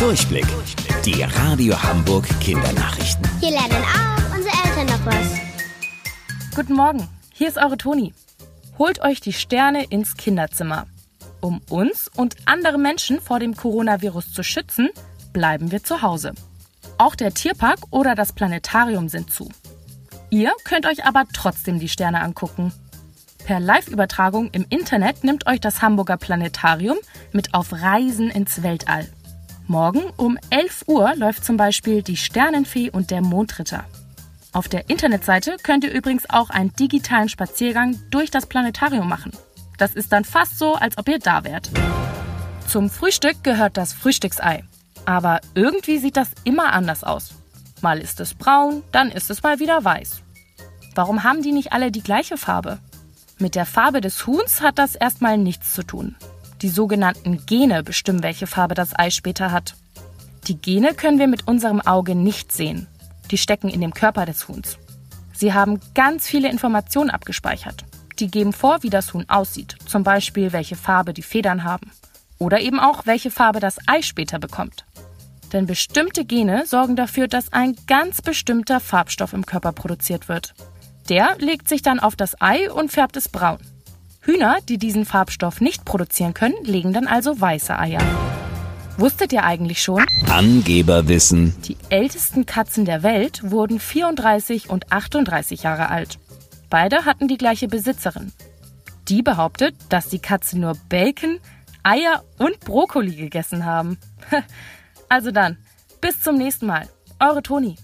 Durchblick. Die Radio Hamburg Kindernachrichten. Hier lernen auch unsere Eltern noch was. Guten Morgen, hier ist eure Toni. Holt euch die Sterne ins Kinderzimmer. Um uns und andere Menschen vor dem Coronavirus zu schützen, bleiben wir zu Hause. Auch der Tierpark oder das Planetarium sind zu. Ihr könnt euch aber trotzdem die Sterne angucken. Per Live-Übertragung im Internet nimmt euch das Hamburger Planetarium mit auf Reisen ins Weltall. Morgen um 11 Uhr läuft zum Beispiel die Sternenfee und der Mondritter. Auf der Internetseite könnt ihr übrigens auch einen digitalen Spaziergang durch das Planetarium machen. Das ist dann fast so, als ob ihr da wärt. Zum Frühstück gehört das Frühstücksei. Aber irgendwie sieht das immer anders aus. Mal ist es braun, dann ist es mal wieder weiß. Warum haben die nicht alle die gleiche Farbe? Mit der Farbe des Huhns hat das erstmal nichts zu tun. Die sogenannten Gene bestimmen, welche Farbe das Ei später hat. Die Gene können wir mit unserem Auge nicht sehen. Die stecken in dem Körper des Huhns. Sie haben ganz viele Informationen abgespeichert. Die geben vor, wie das Huhn aussieht, zum Beispiel welche Farbe die Federn haben oder eben auch welche Farbe das Ei später bekommt. Denn bestimmte Gene sorgen dafür, dass ein ganz bestimmter Farbstoff im Körper produziert wird. Der legt sich dann auf das Ei und färbt es braun. Hühner, die diesen Farbstoff nicht produzieren können, legen dann also weiße Eier. Wusstet ihr eigentlich schon? Angeberwissen. Die ältesten Katzen der Welt wurden 34 und 38 Jahre alt. Beide hatten die gleiche Besitzerin. Die behauptet, dass die Katzen nur Bacon, Eier und Brokkoli gegessen haben. Also dann, bis zum nächsten Mal. Eure Toni.